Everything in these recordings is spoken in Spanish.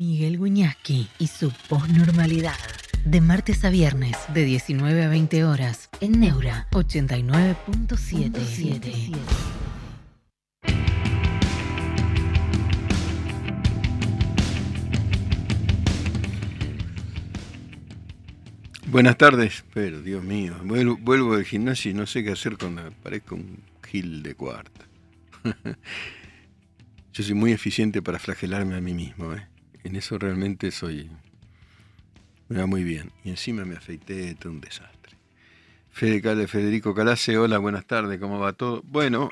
Miguel Guiñaski y su posnormalidad. De martes a viernes, de 19 a 20 horas, en Neura 89.77. Buenas tardes, pero Dios mío, vuelvo, vuelvo del gimnasio y no sé qué hacer cuando parezco un gil de cuarta. Yo soy muy eficiente para flagelarme a mí mismo, ¿eh? En eso realmente soy. Me va muy bien. Y encima me afeité, todo un desastre. Fede Federico Calace, hola, buenas tardes, ¿cómo va todo? Bueno,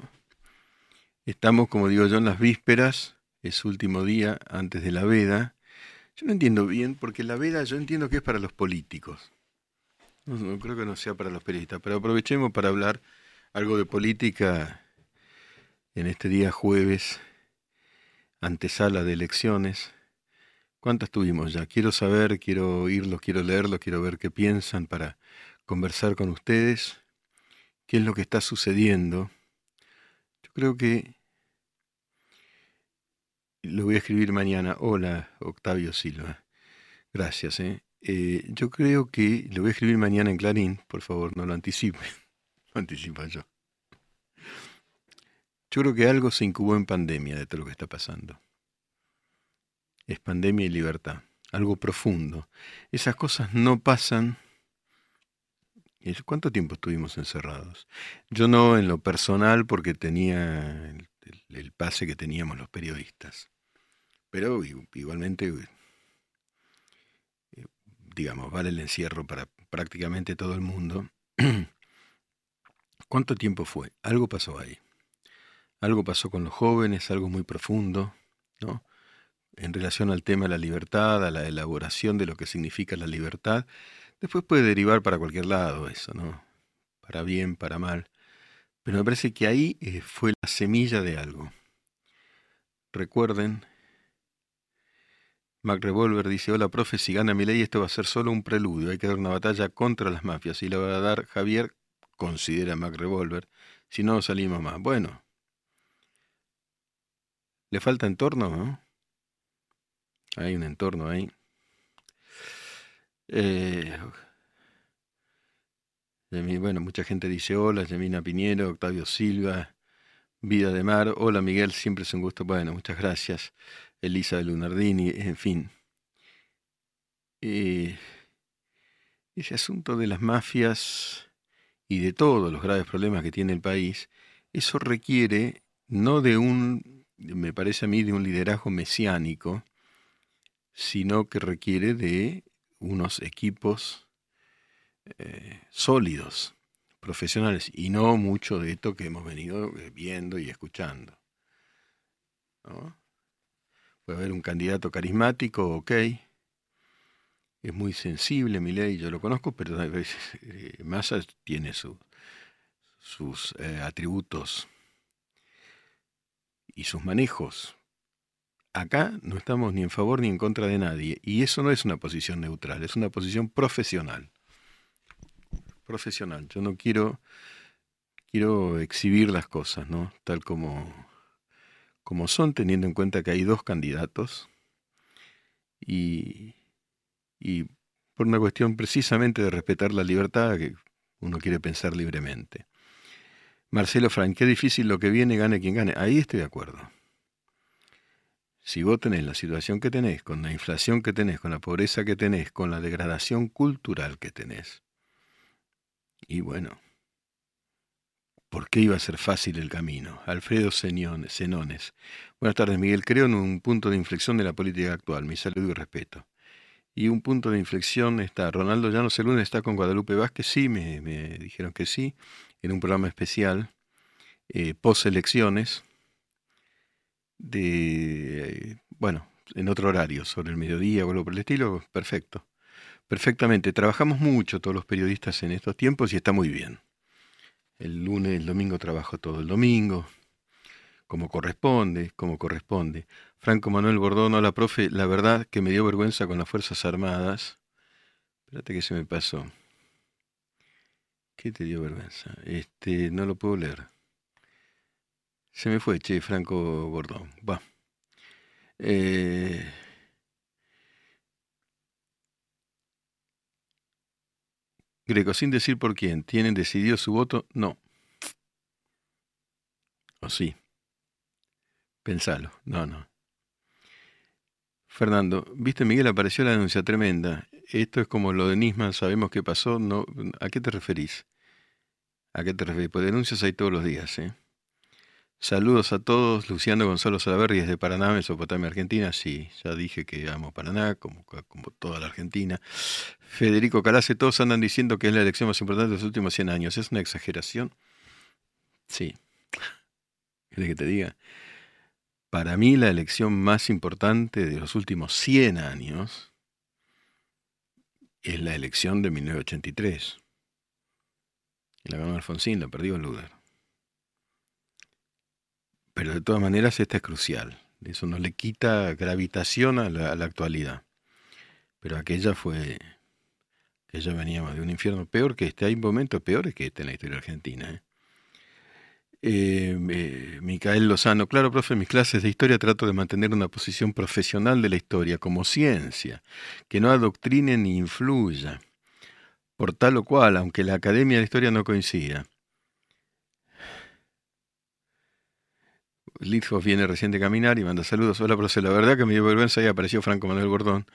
estamos, como digo yo, en las vísperas, es último día antes de la veda. Yo no entiendo bien, porque la veda yo entiendo que es para los políticos. No, creo que no sea para los periodistas, pero aprovechemos para hablar algo de política en este día jueves, antesala de elecciones. ¿Cuántas tuvimos ya? Quiero saber, quiero oírlos, quiero leerlos, quiero ver qué piensan para conversar con ustedes, qué es lo que está sucediendo. Yo creo que lo voy a escribir mañana. Hola, Octavio Silva. Gracias. ¿eh? Eh, yo creo que lo voy a escribir mañana en Clarín. Por favor, no lo anticipe. Lo anticipa yo. Yo creo que algo se incubó en pandemia de todo lo que está pasando es pandemia y libertad, algo profundo. Esas cosas no pasan. ¿Cuánto tiempo estuvimos encerrados? Yo no en lo personal porque tenía el, pase que teníamos los periodistas, pero igualmente, eh, digamos, vale el encierro para prácticamente todo el mundo. ¿Cuánto tiempo fue? Algo pasó ahí. Algo pasó con los jóvenes, algo muy profundo, ¿no? En relación al tema de la libertad, a la elaboración de lo que significa la libertad, después puede derivar para cualquier lado eso, ¿no? Para bien, para mal. Pero me parece que ahí eh, fue la semilla de algo. Recuerden, Mac Revolver dice, hola profe, si gana mi ley esto va a ser solo un preludio, hay que dar una batalla contra las mafias y la va a dar Javier, considera Mac Revolver, si no salimos más. Bueno, le falta entorno, ¿no? Hay un entorno ahí. Eh, bueno, mucha gente dice hola, Yamina Piñero, Octavio Silva, Vida de Mar, hola Miguel, siempre es un gusto. Bueno, muchas gracias. Elisa Lunardini, en fin. Eh, ese asunto de las mafias y de todos los graves problemas que tiene el país, eso requiere no de un, me parece a mí, de un liderazgo mesiánico, sino que requiere de unos equipos eh, sólidos, profesionales, y no mucho de esto que hemos venido eh, viendo y escuchando. Puede haber un candidato carismático, ok, es muy sensible, mi ley, yo lo conozco, pero a veces eh, Massa tiene sus atributos y sus manejos acá no estamos ni en favor ni en contra de nadie. Y eso no es una posición neutral, es una posición profesional. Profesional. Yo no quiero, quiero exhibir las cosas, ¿no? Tal como, como son, teniendo en cuenta que hay dos candidatos. Y, y por una cuestión precisamente de respetar la libertad, que uno quiere pensar libremente. Marcelo Frank, qué difícil lo que viene, gane quien gane. Ahí estoy de acuerdo si vos tenés la situación que tenés, con la inflación que tenés, con la pobreza que tenés, con la degradación cultural que tenés, y bueno, ¿por qué iba a ser fácil el camino? Alfredo Senones. Buenas tardes, Miguel. Creo en un punto de inflexión de la política actual. Mi saludo y respeto. Y un punto de inflexión está, Ronaldo Llanos el lunes está con Guadalupe Vázquez, sí, me, dijeron que sí, en un programa especial, eh, post elecciones, de, bueno, en otro horario, sobre el mediodía o algo por el estilo, perfecto. Perfectamente. Trabajamos mucho todos los periodistas en estos tiempos y está muy bien. El lunes, el domingo trabajo todo el domingo, como corresponde, como corresponde. Franco Manuel Bordón, hola profe, la verdad que me dio vergüenza con las Fuerzas Armadas. Espérate que se me pasó. ¿Qué te dio vergüenza? Este, no lo puedo leer. Se me fue, che, Franco Gordón. Va. Eh... Greco, sin decir por quién, ¿tienen decidido su voto? No. ¿O sí? Pensalo. No, no. Fernando, viste Miguel, apareció la denuncia tremenda. Esto es como lo de Nisman, sabemos qué pasó. No, ¿A qué te referís? ¿A qué te referís? Pues denuncias hay todos los días, ¿eh? Saludos a todos. Luciano Gonzalo Salaverri desde Paraná, Mesopotamia, Argentina. Sí, ya dije que amo Paraná, como, como toda la Argentina. Federico Calace, todos andan diciendo que es la elección más importante de los últimos 100 años. ¿Es una exageración? Sí. ¿Quieres que te diga? Para mí la elección más importante de los últimos 100 años es la elección de 1983. Y la ganó Alfonsín, la perdió Luder. Pero de todas maneras esta es crucial. Eso no le quita gravitación a la, actualidad. Pero aquella fue, aquella venía de un infierno peor que este. Hay momentos peores que este en la historia argentina. ¿eh? Eh, eh, Micael Lozano, claro, profe, en mis clases de historia trato de mantener una posición profesional de la historia como ciencia, que no adoctrine ni influya, por tal o cual, aunque la academia de historia no coincida. Lithoff viene recién de caminar y manda saludos. Hola, profe. La verdad que me dio vergüenza y apareció Franco Manuel Gordón.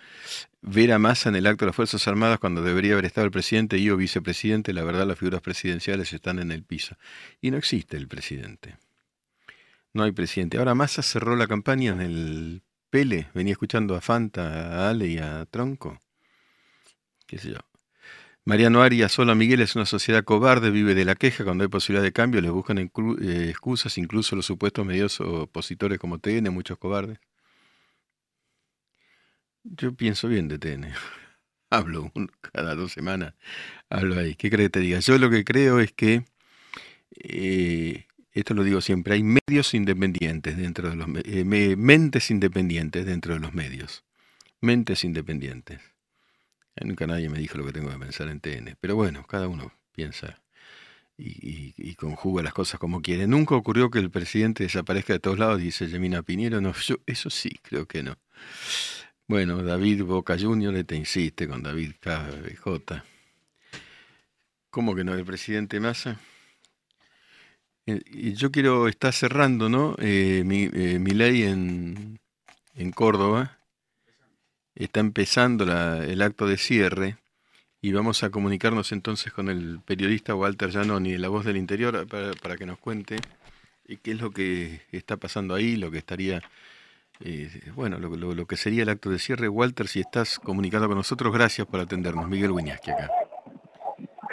Ver a Massa en el acto de las Fuerzas Armadas cuando debería haber estado el presidente y yo vicepresidente. La verdad, las figuras presidenciales están en el piso. Y no existe el presidente. No hay presidente. Ahora Massa cerró la campaña en el Pele. Venía escuchando a Fanta, a Ale y a Tronco. ¿Qué sé yo? Mariano Arias, Sola Miguel es una sociedad cobarde, vive de la queja, cuando hay posibilidad de cambio les buscan eh, excusas, incluso los supuestos medios opositores como TN, muchos cobardes. Yo pienso bien de TN. Hablo cada dos semanas, hablo ahí. ¿Qué crees que te diga? Yo lo que creo es que, eh, esto lo digo siempre, hay medios independientes dentro de los eh, mentes independientes dentro de los medios. Mentes independientes. Nunca nadie me dijo lo que tengo que pensar en TN. Pero bueno, cada uno piensa y, conjuga las cosas como quiere. Nunca ocurrió que el presidente desaparezca de todos lados, dice Yemina Piñero. No, yo, eso sí, creo que no. Bueno, David Boca Junior te insiste con David KBJ. ¿Cómo que no? El presidente Massa. Eh, y yo quiero, está cerrando, ¿no? Eh, mi, eh, ley en, en Córdoba está empezando el acto de cierre y vamos a comunicarnos entonces con el periodista Walter Giannoni de La Voz del Interior para, que nos cuente eh, qué es lo que está pasando ahí, lo que estaría, eh, bueno, lo, que sería el acto de cierre. Walter, si estás comunicando con nosotros, gracias por atendernos. Miguel Wiñaski acá.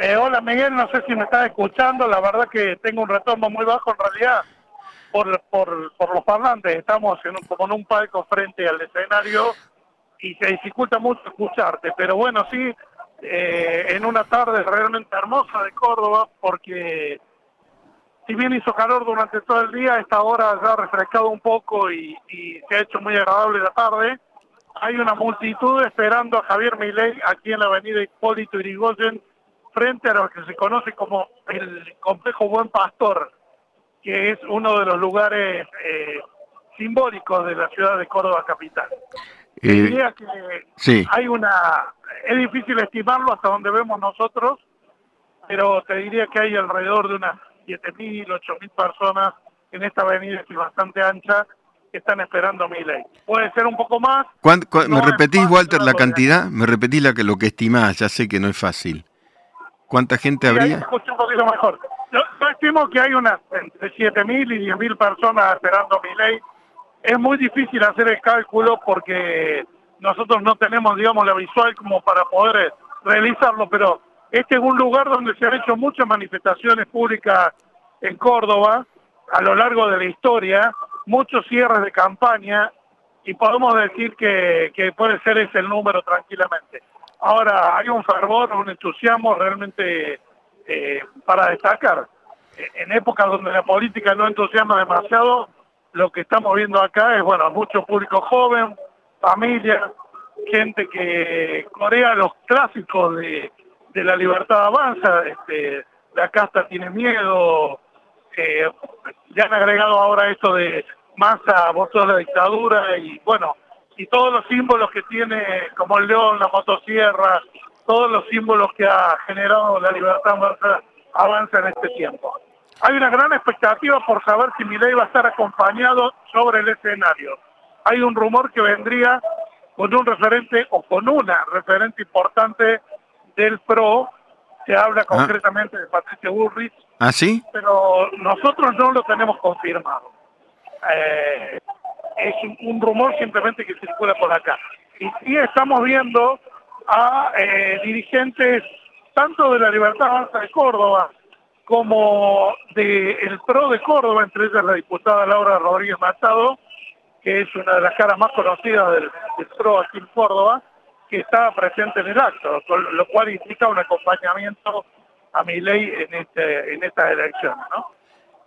Eh, hola Miguel, no sé si me estás escuchando, la verdad que tengo un retorno muy bajo en realidad por, por, por los parlantes, estamos en un, como en un palco frente al escenario y se dificulta mucho escucharte, pero bueno, sí, eh, en una tarde realmente hermosa de Córdoba, porque si bien hizo calor durante todo el día, esta hora ya ha refrescado un poco y, se ha hecho muy agradable la tarde. Hay una multitud esperando a Javier Milei aquí en la avenida Hipólito Irigoyen, frente a lo que se conoce como el complejo Buen Pastor, que es uno de los lugares eh, simbólicos de la ciudad de Córdoba capital. Eh, diría que hay una, es difícil estimarlo hasta donde vemos nosotros, pero te diría que hay alrededor de unas 7.000, 8.000 personas en esta avenida que es bastante ancha que están esperando mi ley. Puede ser un poco más. ¿Me repetís, Walter, la cantidad? ¿Me repetís la que, lo que estimás? Ya sé que no es fácil. ¿Cuánta gente habría? Escucho un poquito mejor. Yo, estimo que hay unas entre 7.000 y 10.000 personas esperando mi ley es muy difícil hacer el cálculo porque nosotros no tenemos, digamos, la visual como para poder realizarlo, pero este es un lugar donde se han hecho muchas manifestaciones públicas en Córdoba a lo largo de la historia, muchos cierres de campaña y podemos decir que, puede ser ese el número tranquilamente. Ahora, hay un fervor, un entusiasmo realmente eh, para destacar. En épocas donde la política no entusiasma demasiado, lo que estamos viendo acá es, bueno, mucho público joven, familia, gente que corea los clásicos de, la libertad avanza, este, la casta tiene miedo, eh, ya han agregado ahora esto de masa, votos de la dictadura y bueno, y todos los símbolos que tiene como el león, la motosierra, todos los símbolos que ha generado la libertad avanza, en este tiempo. Hay una gran expectativa por saber si Milei va a estar acompañado sobre el escenario. Hay un rumor que vendría con un referente o con una referente importante del PRO, se habla ah. concretamente de Patricia Burrich. ¿Ah, sí? Pero nosotros no lo tenemos confirmado. Eh, es un, rumor simplemente que circula por acá. Y sí estamos viendo a eh, dirigentes tanto de la Libertad Avanza de Córdoba como del PRO de Córdoba, entre ellas la diputada Laura Rodríguez Machado, que es una de las caras más conocidas del, PRO aquí en Córdoba, que está presente en el acto, lo cual implica un acompañamiento a mi ley en, este, en estas elecciones, ¿no?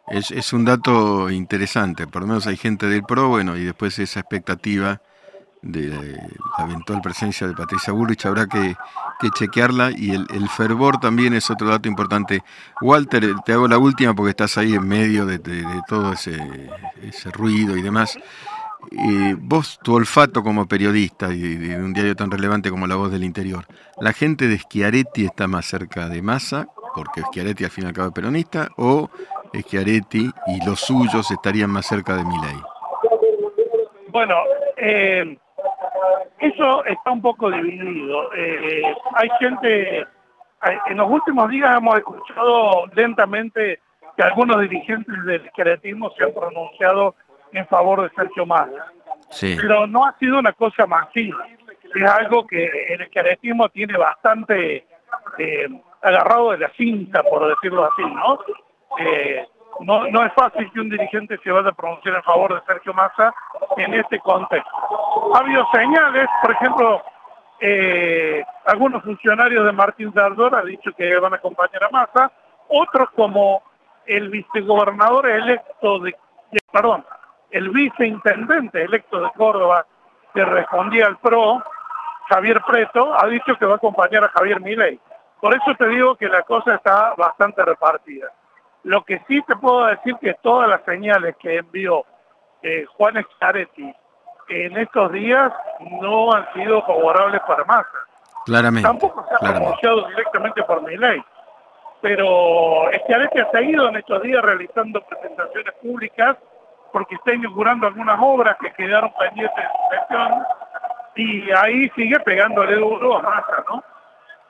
Es, es un dato interesante, por lo menos hay gente del PRO, bueno, y después esa expectativa de la eventual presencia de Patricia Bullrich, habrá que, chequearla y el, fervor también es otro dato importante. Walter, te hago la última porque estás ahí en medio de, todo ese, ese, ruido y demás. Eh, vos, tu olfato como periodista y de, un diario tan relevante como La Voz del Interior, ¿la gente de Schiaretti está más cerca de Massa, porque Schiaretti al fin y al cabo es peronista, o Schiaretti y los suyos estarían más cerca de Milei? Bueno, eh, eso está un poco dividido. Eh, hay gente, en los últimos días hemos escuchado lentamente que algunos dirigentes del esqueletismo se han pronunciado en favor de Sergio Massa. Pero no ha sido una cosa masiva. Es algo que el esqueletismo tiene bastante eh, agarrado de la cinta, por decirlo así, ¿no? Eh, no, no es fácil que un dirigente se vaya a pronunciar en favor de Sergio Massa en este contexto. Ha habido señales, por ejemplo, eh, algunos funcionarios de Martín Zardor han dicho que van a acompañar a Massa, otros como el vicegobernador electo de, perdón, el viceintendente electo de Córdoba que respondía al PRO, Javier Preto, ha dicho que va a acompañar a Javier Milei. Por eso te digo que la cosa está bastante repartida. Lo que sí te puedo decir que todas las señales que envió eh, Juan Schiaretti en estos días no han sido favorables para Massa. Claramente. Tampoco se ha pronunciado directamente por mi ley. Pero Schiaretti ha seguido en estos días realizando presentaciones públicas porque está inaugurando algunas obras que quedaron pendientes de inspección y ahí sigue pegándole duro a Massa, ¿no?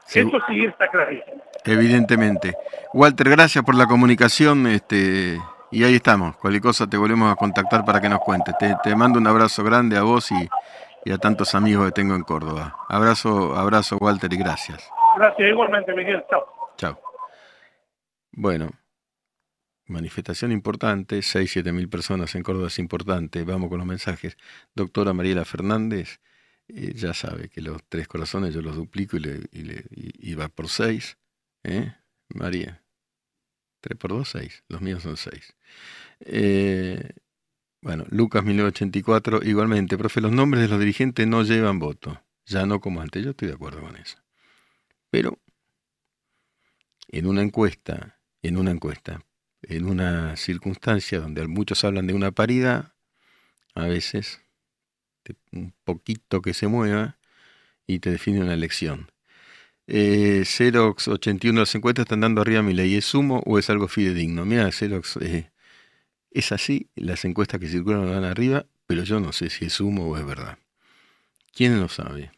Eso sí está clarísimo. Evidentemente. Walter, gracias por la comunicación. Este, y ahí estamos. Cualquier cosa te volvemos a contactar para que nos cuentes. Te, mando un abrazo grande a vos y, a tantos amigos que tengo en Córdoba. Abrazo, abrazo, Walter, y gracias. Gracias, igualmente, Miguel. Chao. Chao. Bueno, manifestación importante, 6, 7 mil personas en Córdoba es importante. Vamos con los mensajes. Doctora Mariela Fernández ya sabe que los tres corazones yo los duplico y, le, va por seis. ¿eh? María. Tres por dos, seis. Los míos son seis. Eh, bueno, Lucas 1984, igualmente, profe, los nombres de los dirigentes no llevan voto. Ya no como antes, yo estoy de acuerdo con eso. Pero en una encuesta, en una encuesta, en una circunstancia donde muchos hablan de una paridad, a veces un poquito que se mueva y te define una elección. Eh, Xerox 81 de las encuestas están dando arriba mi ley. ¿Es sumo o es algo fidedigno? Mira, Xerox, eh, es así, las encuestas que circulan van arriba, pero yo no sé si es sumo o es verdad. ¿Quién lo sabe?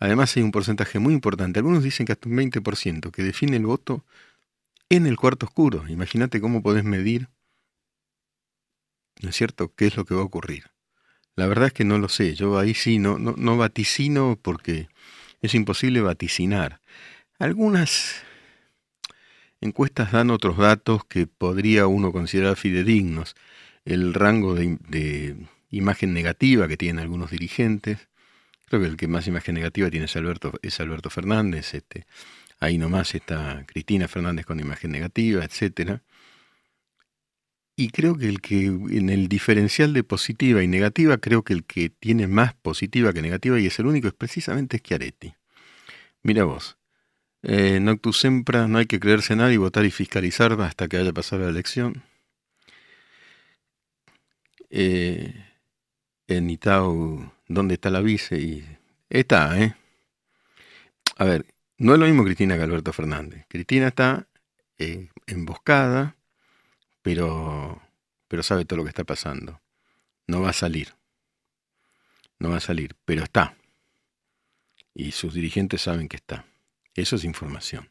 Además hay un porcentaje muy importante, algunos dicen que hasta un 20%, que define el voto en el cuarto oscuro. Imagínate cómo podés medir, ¿no es cierto?, qué es lo que va a ocurrir. La verdad es que no lo sé. Yo ahí sí no, no, vaticino porque es imposible vaticinar. Algunas encuestas dan otros datos que podría uno considerar fidedignos. El rango de, imagen negativa que tienen algunos dirigentes. Creo que el que más imagen negativa tiene es Alberto, es Alberto Fernández. Este, ahí nomás está Cristina Fernández con imagen negativa, etcétera. Y creo que el que en el diferencial de positiva y negativa, creo que el que tiene más positiva que negativa y es el único es precisamente Schiaretti. Mira vos, eh, Noctus Sempra, no hay que creerse nada y votar y fiscalizar hasta que haya pasado la elección. Eh, en Itau, ¿dónde está la vice? Y está, ¿eh? A ver, No es lo mismo Cristina que Alberto Fernández. Cristina está eh, emboscada, pero, pero sabe todo lo que está pasando. No va a salir. No va a salir, pero está. Y sus dirigentes saben que está. Eso es información.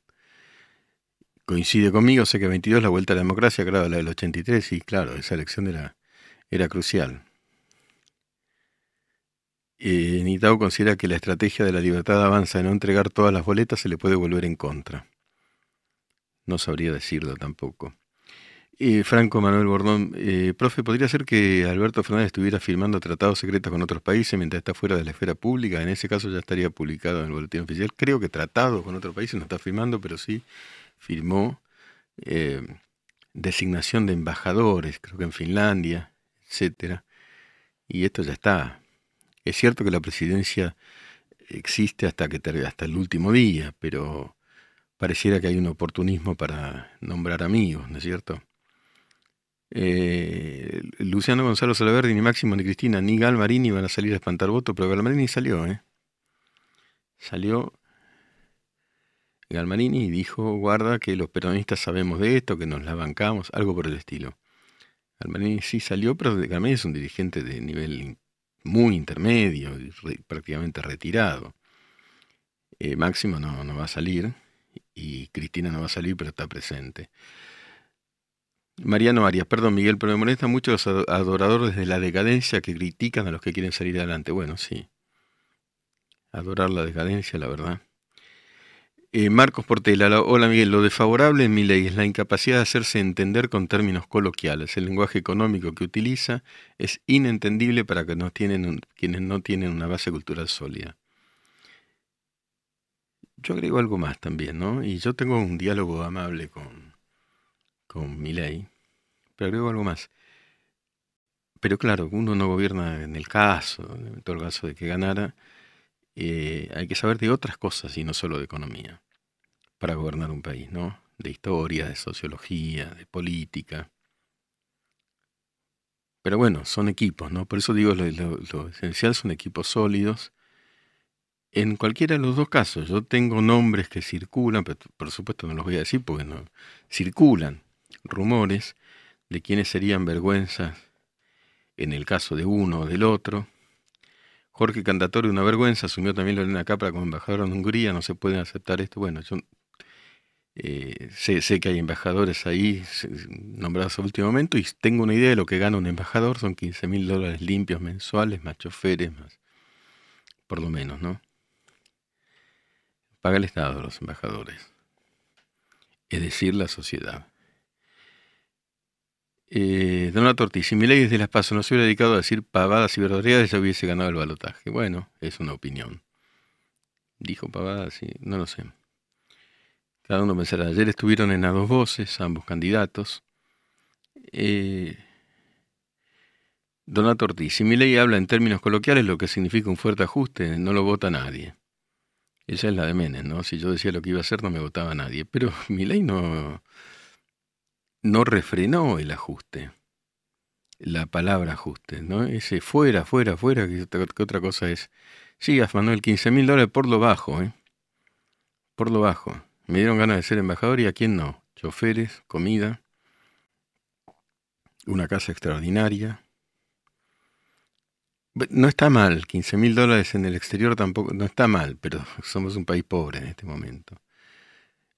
Coincide conmigo, sé que 22 la vuelta a la democracia, claro, la del 83, y claro, esa elección era, era crucial. Eh, Nitao considera que la estrategia de la libertad avanza en no entregar todas las boletas se le puede volver en contra. No sabría decirlo tampoco. Eh, Franco Manuel Bordón, eh, profe, ¿podría ser que Alberto Fernández estuviera firmando tratados secretos con otros países mientras está fuera de la esfera pública? En ese caso ya estaría publicado en el boletín oficial. Creo que tratados con otros países no está firmando, pero sí firmó eh, designación de embajadores, creo que en Finlandia, etcétera. Y esto ya está. Es cierto que la presidencia existe hasta, que, hasta el último día, pero pareciera que hay un oportunismo para nombrar amigos, ¿no es cierto? Eh, Luciano Gonzalo Salaverdi, ni Máximo, ni Cristina, ni Galmarini van a salir a espantar votos, pero Galmarini salió, ¿eh? Salió Galmarini dijo, guarda que los peronistas sabemos de esto, que nos la bancamos, algo por el estilo. Galmarini sí salió, pero Galmarini es un dirigente de nivel muy intermedio, prácticamente retirado. Eh, Máximo no, no va a salir y Cristina no va a salir, pero está presente. Mariano Arias, perdón Miguel, pero me molesta mucho los adoradores de la decadencia que critican a los que quieren salir adelante. Bueno, sí. Adorar la decadencia, la verdad. Eh, Marcos Portela, hola Miguel, lo desfavorable en mi ley es la incapacidad de hacerse entender con términos coloquiales. El lenguaje económico que utiliza es inentendible para quienes no tienen una base cultural sólida. Yo agrego algo más también, ¿no? Y yo tengo un diálogo amable con, con mi ley, pero agrego algo más. Pero claro, uno no gobierna en el caso, en todo el caso de que ganara, eh, hay que saber de otras cosas y no solo de economía para gobernar un país, ¿no? De historia, de sociología, de política. Pero bueno, son equipos, ¿no? Por eso digo, lo, esencial son equipos sólidos. En cualquiera de los dos casos, yo tengo nombres que circulan, pero por supuesto no los voy a decir porque no circulan rumores de quiénes serían vergüenzas en el caso de uno o del otro Jorge Candatorio, una vergüenza, asumió también Lorena Capra como embajadora en Hungría, no se puede aceptar esto. Bueno, yo eh, sé, que hay embajadores ahí nombrados a último momento y tengo una idea de lo que gana un embajador, son 15 mil dólares limpios mensuales, más choferes, más, por lo menos, ¿no? Paga el Estado los embajadores, es decir, la sociedad. Eh, Donato Ortiz, si mi ley desde las pasos no se hubiera dedicado a decir pavadas y verdaderías, ya hubiese ganado el balotaje. Bueno, es una opinión. Dijo pavadas, y no lo sé. Cada uno pensará. Ayer estuvieron en a dos voces, ambos candidatos. Eh, Donato Ortiz, si mi ley habla en términos coloquiales, lo que significa un fuerte ajuste, no lo vota nadie. Esa es la de Menem, ¿no? Si yo decía lo que iba a hacer, no me votaba nadie. Pero mi ley no no refrenó el ajuste, la palabra ajuste, ¿no? Ese fuera, fuera, fuera, que, otra cosa es. Sí, Manuel, 15 mil dólares por lo bajo, ¿eh? Por lo bajo. Me dieron ganas de ser embajador y a quién no. Choferes, comida, una casa extraordinaria. No está mal, 15 mil dólares en el exterior tampoco, no está mal, pero somos un país pobre en este momento.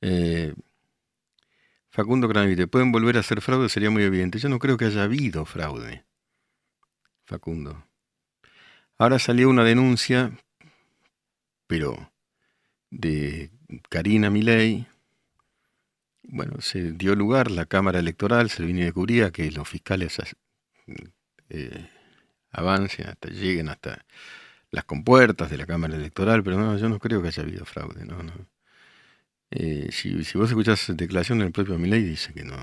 Eh, Facundo Cranavite, ¿pueden volver a hacer fraude? Sería muy evidente. Yo no creo que haya habido fraude. Facundo. Ahora salió una denuncia, pero de Karina Milei. Bueno, se dio lugar la Cámara Electoral, se vino de cubría que los fiscales eh, avancen hasta lleguen hasta las compuertas de la Cámara Electoral, pero no, yo no creo que haya habido fraude, no, no. Eh, si, vos escuchás declaración del propio Milei, dice que no,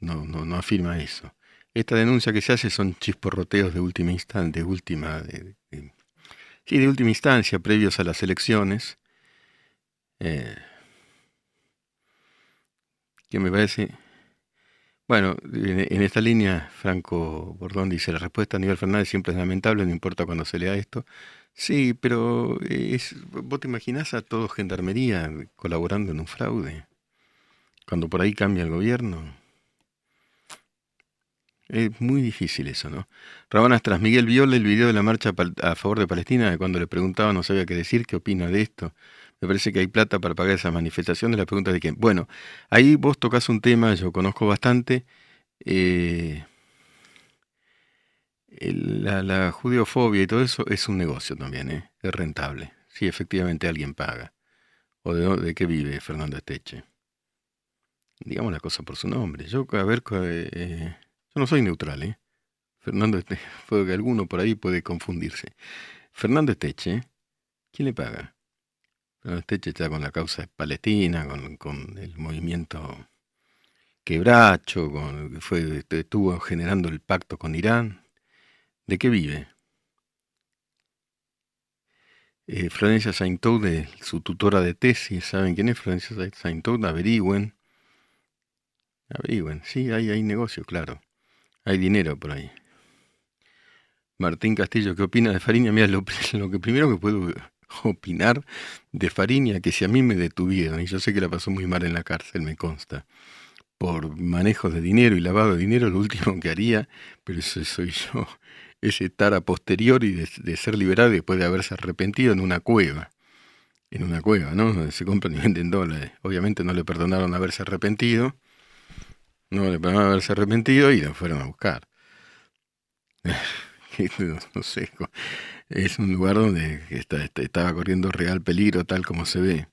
no, no, afirma eso. Esta denuncia que se hace son chisporroteos de última instancia, de última, de, sí, de última instancia, previos a las elecciones. Eh, me parece. Bueno, en, esta línea, Franco Bordón dice: La respuesta a nivel Fernández siempre es lamentable, no importa cuando se lea esto. Sí, pero es, vos te imaginás a todo Gendarmería colaborando en un fraude, cuando por ahí cambia el gobierno. Es muy difícil eso, ¿no? Rabanas tras Miguel Viola el video de la marcha a favor de Palestina, cuando le preguntaba no sabía qué decir, qué opina de esto. Me parece que hay plata para pagar esa manifestación de la pregunta de quién. Bueno, ahí vos tocas un tema, yo conozco bastante. Eh, la, la, judeofobia y todo eso es un negocio también, ¿eh? es rentable. Si efectivamente alguien paga. ¿O de, de qué vive Fernando Esteche? Digamos la cosa por su nombre. Yo, a ver, eh, no soy neutral, ¿eh? Fernando Esteche, que alguno por ahí puede confundirse. Fernando Esteche, ¿quién le paga? Fernando Esteche está con la causa palestina, con, el movimiento quebracho, con, fue, estuvo generando el pacto con Irán. ¿De qué vive? Eh, Florencia Saintou, su tutora de tesis, ¿saben quién es Florencia Saintou? Averigüen. Averigüen, sí, hay, hay negocio, claro. Hay dinero por ahí. Martín Castillo, ¿qué opina de Fariña? Mira, lo, que primero que puedo opinar de Fariña, que si a mí me detuvieron, y yo sé que la pasó muy mal en la cárcel, me consta, por manejo de dinero y lavado de dinero, lo último que haría, pero eso soy yo, es estar a posteriori de, ser liberado después de haberse arrepentido en una cueva. En una cueva, ¿no? Donde se compran y venden dólares. Obviamente no le perdonaron haberse arrepentido no le pagaron haberse arrepentido y lo fueron a buscar. no, sé, es un lugar donde estaba corriendo real peligro, tal como se ve.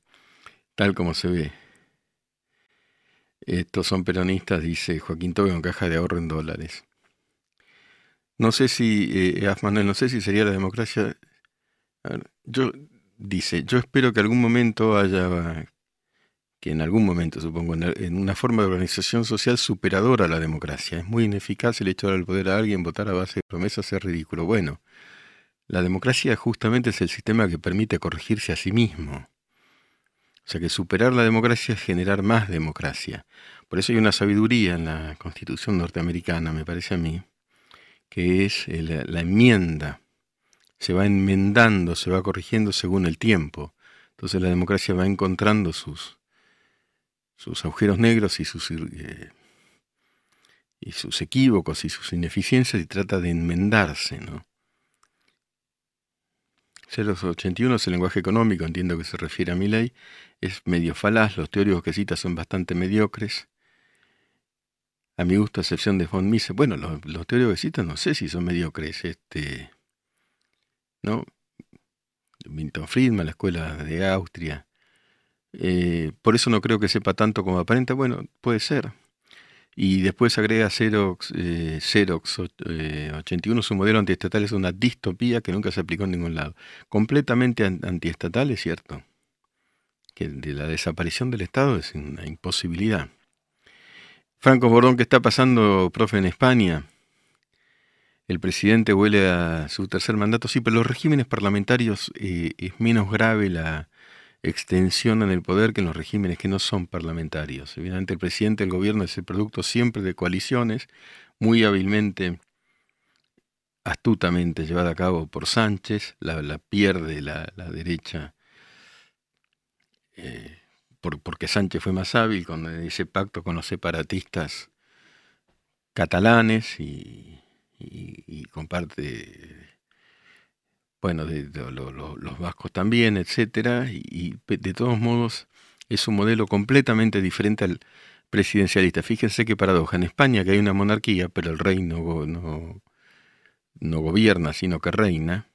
Tal como se ve. Estos son peronistas, dice Joaquín Tobe, con caja de ahorro en dólares. No sé si, eh, no sé si sería la democracia. yo, dice, yo espero que algún momento haya que en algún momento, supongo, en una forma de organización social superadora a la democracia. Es muy ineficaz el hecho de dar el poder a alguien, votar a base de promesas es ridículo. Bueno, la democracia justamente es el sistema que permite corregirse a sí mismo. O sea que superar la democracia es generar más democracia. Por eso hay una sabiduría en la constitución norteamericana, me parece a mí, que es la enmienda. Se va enmendando, se va corrigiendo según el tiempo. Entonces la democracia va encontrando sus, sus agujeros negros y sus, eh, y sus equívocos y sus ineficiencias y trata de enmendarse, ¿no? 081 es el lenguaje económico, entiendo que se refiere a mi ley, es medio falaz, los teóricos que cita son bastante mediocres. A mi gusto, a excepción de von Mises, bueno, los, los teóricos no sé si son mediocres, este, ¿no? Milton Friedman, la escuela de Austria, eh, por eso no creo que sepa tanto como aparenta. Bueno, puede ser. Y después agrega Xerox, eh, Xerox 81, eh, su modelo antiestatal es una distopía que nunca se aplicó en ningún lado. Completamente antiestatal, es cierto. Que de la desaparición del Estado es una imposibilidad. Franco Bordón, ¿qué está pasando, profe, en España? El presidente huele a su tercer mandato, sí, pero los regímenes parlamentarios es menos grave la, extensión en el poder que en los regímenes que no son parlamentarios. Evidentemente el presidente del gobierno es el producto siempre de coaliciones muy hábilmente, astutamente llevada a cabo por Sánchez, la, pierde la, derecha eh, porque Sánchez fue más hábil con ese pacto con los separatistas catalanes y, y comparte bueno, de, los vascos también, etcétera, y, de todos modos es un modelo completamente diferente al presidencialista. Fíjense qué paradoja. En España que hay una monarquía, pero el rey no, no, gobierna, sino que reina.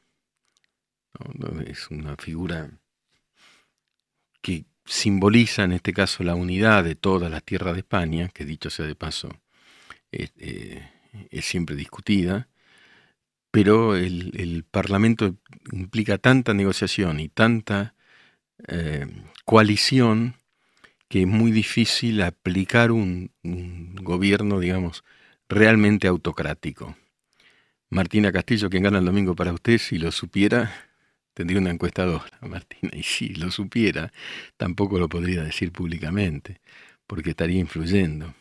es una figura que simboliza en este caso la unidad de todas las tierras de España, que dicho sea de paso, es eh, siempre discutida pero el, Parlamento implica tanta negociación y tanta eh, coalición que es muy difícil aplicar un, gobierno, digamos, realmente autocrático. Martina Castillo, quien gana el domingo para usted, si lo supiera, tendría una encuestadora, Martina, y si lo supiera, tampoco lo podría decir públicamente, porque estaría influyendo.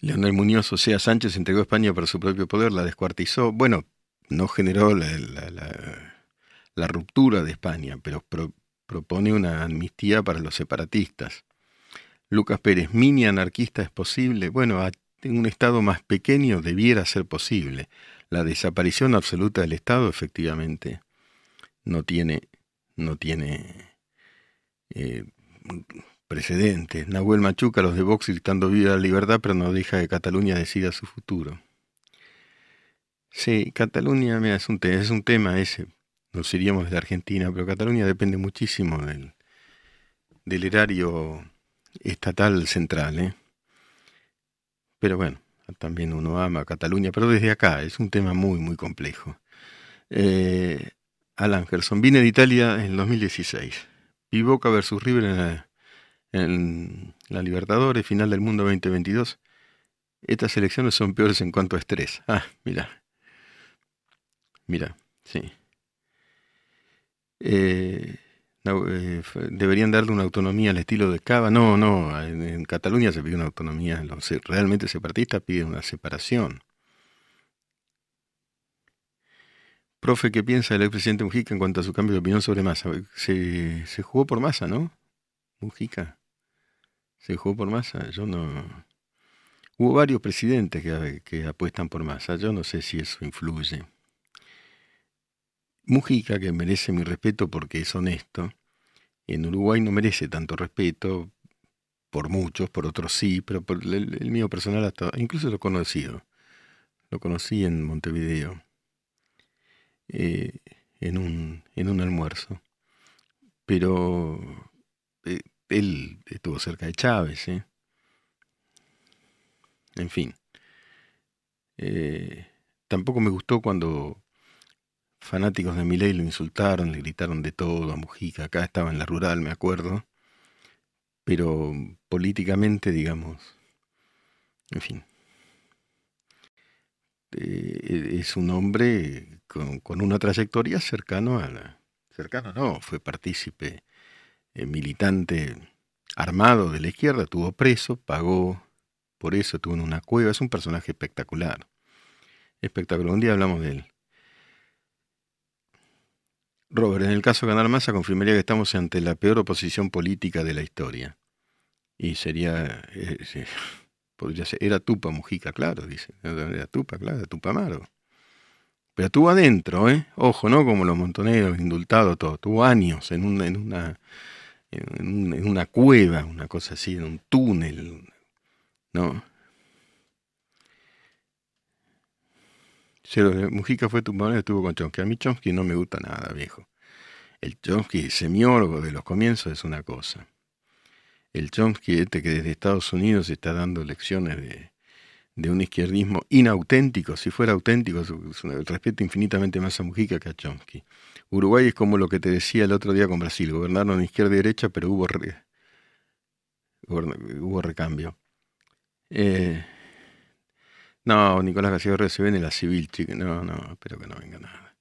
Leonel Muñoz, o Sánchez entregó España para su propio poder, la descuartizó. Bueno, no generó la, ruptura de España, pero propone una amnistía para los separatistas. Lucas Pérez, mini anarquista es posible. Bueno, en un Estado más pequeño debiera ser posible. La desaparición absoluta del Estado, efectivamente, no tiene, no tiene eh, precedentes. Nahuel Machuca, los de Vox gritando viva la libertad, pero no deja que Cataluña decida su futuro. Sí, Cataluña es, un es un tema ese. Nos iríamos de Argentina, pero Cataluña depende muchísimo del, del erario estatal central. ¿eh? Pero bueno, también uno ama Cataluña, pero desde acá es un tema muy, muy complejo. Eh, Alan Gerson, vine de Italia en 2016. Y Boca versus River en la, en la Libertadores, final del mundo 2022. Estas elecciones son peores en cuanto a estrés. Ah, mira. Mira, sí. Eh, deberían darle una autonomía al estilo de Cava. No, no, en, Cataluña se pide una autonomía. Los realmente separatistas piden una separación. Profe, ¿qué piensa el expresidente Mujica en cuanto a su cambio de opinión sobre Massa? Se, jugó por Massa, ¿no? Mujica. Se jugó por Massa. Yo no. Hubo varios presidentes que, que apuestan por Massa. Yo no sé si eso influye. Mujica, que merece mi respeto porque es honesto, en Uruguay no merece tanto respeto, por muchos, por otros sí, pero por el, mío personal hasta, incluso lo he conocido. Lo conocí en Montevideo, eh, en, un, en un almuerzo. Pero eh, él estuvo cerca de Chávez, ¿eh? En fin. tampoco me gustó cuando fanáticos de Milei lo insultaron, le gritaron de todo a Mujica, acá estaba en la rural, me acuerdo, pero políticamente, digamos, en fin, eh, es un hombre con, una trayectoria cercano a la... Cercano no, fue partícipe, eh, militante armado de la izquierda, tuvo preso, pagó por eso, tuvo en una cueva, es un personaje espectacular. Espectacular, un día hablamos de él. Robert, en el caso de ganar masa, confirmaría que estamos ante la peor oposición política de la historia. Y sería, eh, podría ser, era Tupa Mujica, claro, dice. Era Tupa, claro, Tupa Amaro. Pero tuvo adentro, ¿eh? Ojo, no como los montoneros, indultados, todo. Tuvo años en una, en una, en, una cueva, una cosa así, en un túnel, ¿no? Mujica fue tu madre, estuvo con Chomsky. A mí Chomsky no me gusta nada, viejo. El Chomsky semiólogo de los comienzos es una cosa. El Chomsky este que desde Estados Unidos está dando lecciones de, de un izquierdismo inauténtico, si fuera auténtico, respeto infinitamente más a Mujica que a Chomsky. Uruguay es como lo que te decía el otro día con Brasil, gobernaron izquierda y derecha, pero hubo, hubo recambio. Eh, no, Nicolás García ve en la civil, chica. No, no, espero que no venga nada.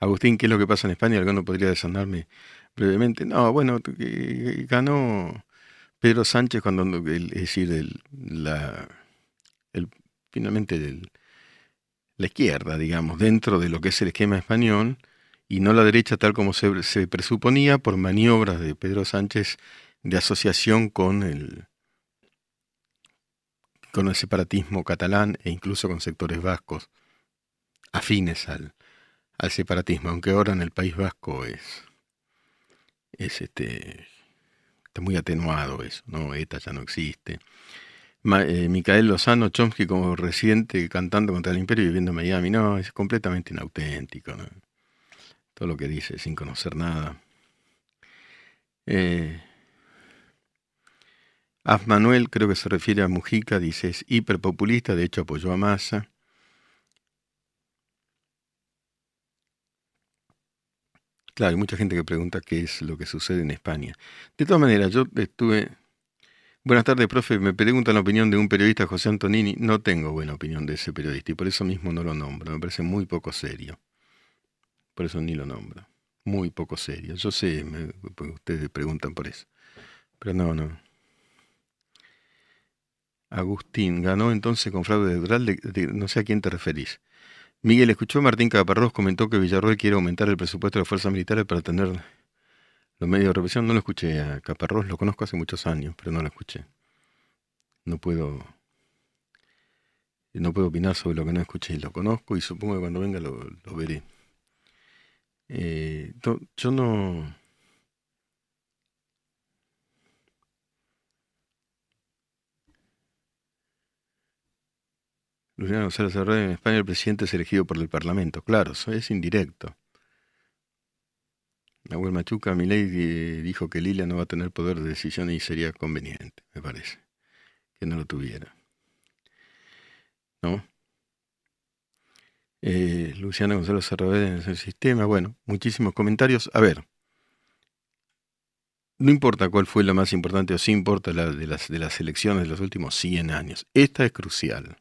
Agustín, ¿qué es lo que pasa en España? ¿Alguno podría desarmarme brevemente? No, bueno, ganó Pedro Sánchez cuando, es decir, el, la, el, finalmente la izquierda, digamos, dentro de lo que es el esquema español, y no la derecha tal como se, se presuponía por maniobras de Pedro Sánchez de asociación con el, con el separatismo catalán e incluso con sectores vascos afines al, al separatismo, aunque ahora en el País Vasco es, es este, está muy atenuado eso, ¿no? ETA ya no existe. Eh, Micael Lozano Chomsky como residente cantando contra el imperio y viviendo en Miami, no, es completamente inauténtico, todo lo que dice sin conocer nada. Eh, Af Manuel creo que se refiere a Mujica, dice es hiperpopulista, de hecho apoyó a Massa. Claro, hay mucha gente que pregunta qué es lo que sucede en España. De todas maneras, yo estuve... Buenas tardes, profe. Me preguntan la opinión de un periodista, José Antonini. No tengo buena opinión de ese periodista y por eso mismo no lo nombro. Me parece muy poco serio. Por eso ni lo nombro. Muy poco serio. Yo sé, ustedes preguntan por eso. Pero no, no. Agustín, ganó entonces con fraude electoral, no sé a quién te referís. Miguel, escuchó Martín Caparrós, comentó que Villarroel quiere aumentar el presupuesto de las fuerzas militares para tener los medios de represión. No lo escuché a Caparrós, lo conozco hace muchos años, pero no lo escuché. No puedo no puedo opinar sobre lo que no escuché. Lo conozco y supongo que cuando venga lo, veré. Eh, yo no... Luciano González en España el presidente es elegido por el Parlamento. Claro, eso es indirecto. Nahuel Machuca, mi ley dijo que Lila no va a tener poder de decisión y sería conveniente, me parece, que no lo tuviera. ¿No? Eh, Luciano González Sarravé en el sistema, bueno, muchísimos comentarios. A ver, no importa cuál fue la más importante o sí importa la de las, de las elecciones de los últimos 100 años. Esta es crucial.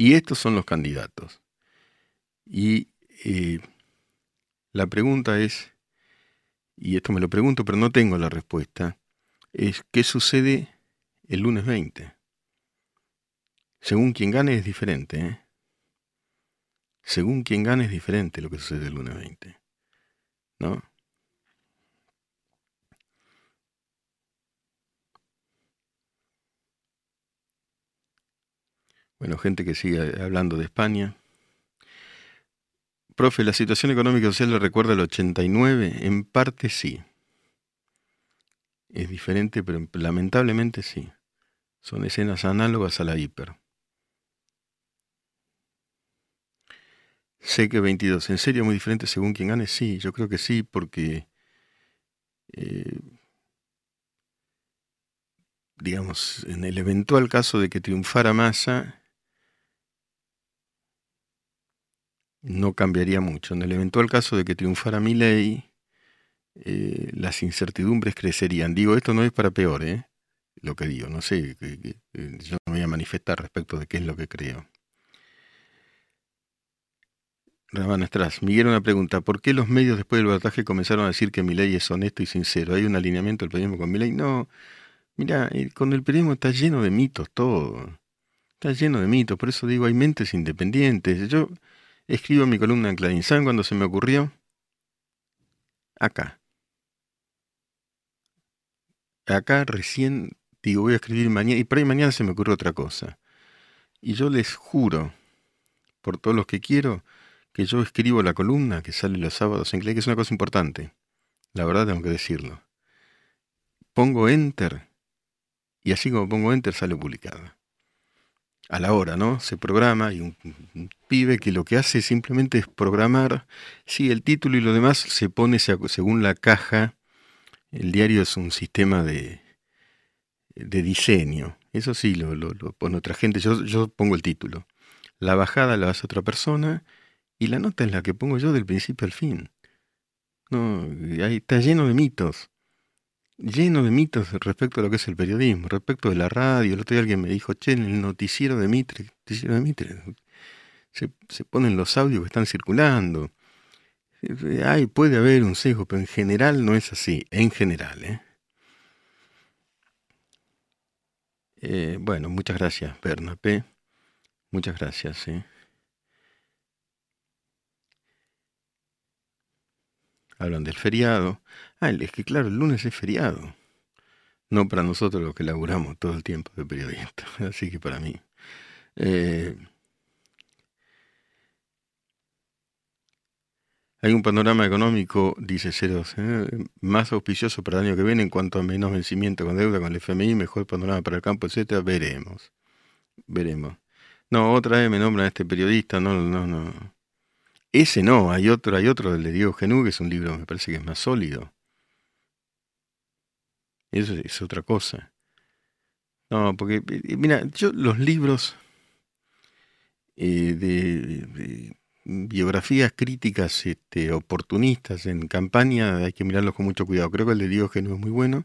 Y estos son los candidatos. Y eh, la pregunta es, y esto me lo pregunto, pero no tengo la respuesta, es ¿qué sucede el lunes 20? Según quien gane es diferente. ¿eh? Según quien gane es diferente lo que sucede el lunes 20. ¿No? Bueno, gente que sigue hablando de España. Profe, ¿la situación económica y social le recuerda al 89? En parte sí. Es diferente, pero lamentablemente sí. Son escenas análogas a la hiper. Sé que 22. ¿En serio muy diferente según quien gane? Sí, yo creo que sí, porque... Eh, digamos, en el eventual caso de que triunfara Massa, no cambiaría mucho. En el eventual caso de que triunfara mi ley, eh, las incertidumbres crecerían. Digo, esto no es para peor, ¿eh? Lo que digo, no sé, yo no voy a manifestar respecto de qué es lo que creo. Ramán Estras, Miguel, una pregunta. ¿Por qué los medios después del bataje comenzaron a decir que mi ley es honesto y sincero? ¿Hay un alineamiento del periodismo con mi ley? No. Mira, eh, con el periodismo está lleno de mitos todo. Está lleno de mitos. Por eso digo, hay mentes independientes. Yo, Escribo mi columna en Clarín. ¿Saben cuándo se me ocurrió? Acá. Acá recién digo, voy a escribir mañana, y por ahí mañana se me ocurre otra cosa. Y yo les juro, por todos los que quiero, que yo escribo la columna que sale los sábados en Clarín, que es una cosa importante. La verdad tengo que decirlo. Pongo enter, y así como pongo enter sale publicada a la hora, ¿no? Se programa y un, pibe que lo que hace simplemente es programar, sí, el título y lo demás se pone según la caja. El diario es un sistema de, de diseño. Eso sí, lo, lo, pone otra gente. Yo, yo pongo el título. La bajada la hace otra persona y la nota es la que pongo yo del principio al fin. No, ahí está lleno de mitos lleno de mitos respecto a lo que es el periodismo, respecto de la radio. El otro día alguien me dijo, che, en el noticiero de Mitre, noticiero de Mitre, se, ponen los audios que están circulando. Ay, puede haber un sesgo, pero en general no es así, en general. ¿eh? Eh, bueno, muchas gracias, Bernapé. Muchas gracias. ¿eh? Hablan del feriado. Ah, es que claro, el lunes es feriado. No para nosotros los que laburamos todo el tiempo de periodista. Así que para mí. Eh, hay un panorama económico, dice Ceros, eh, más auspicioso para el año que viene en cuanto a menos vencimiento con deuda con el FMI, mejor panorama para el campo, etcétera. Veremos. Veremos. No, otra vez me nombran a este periodista, no, no, no. Ese no, hay otro, hay otro del de Diego Genú, que es un libro, me parece que es más sólido. Eso es otra cosa. No, porque, eh, mira, yo los libros eh, de, biografías críticas este, oportunistas en campaña hay que mirarlos con mucho cuidado. Creo que el de Genú es muy bueno.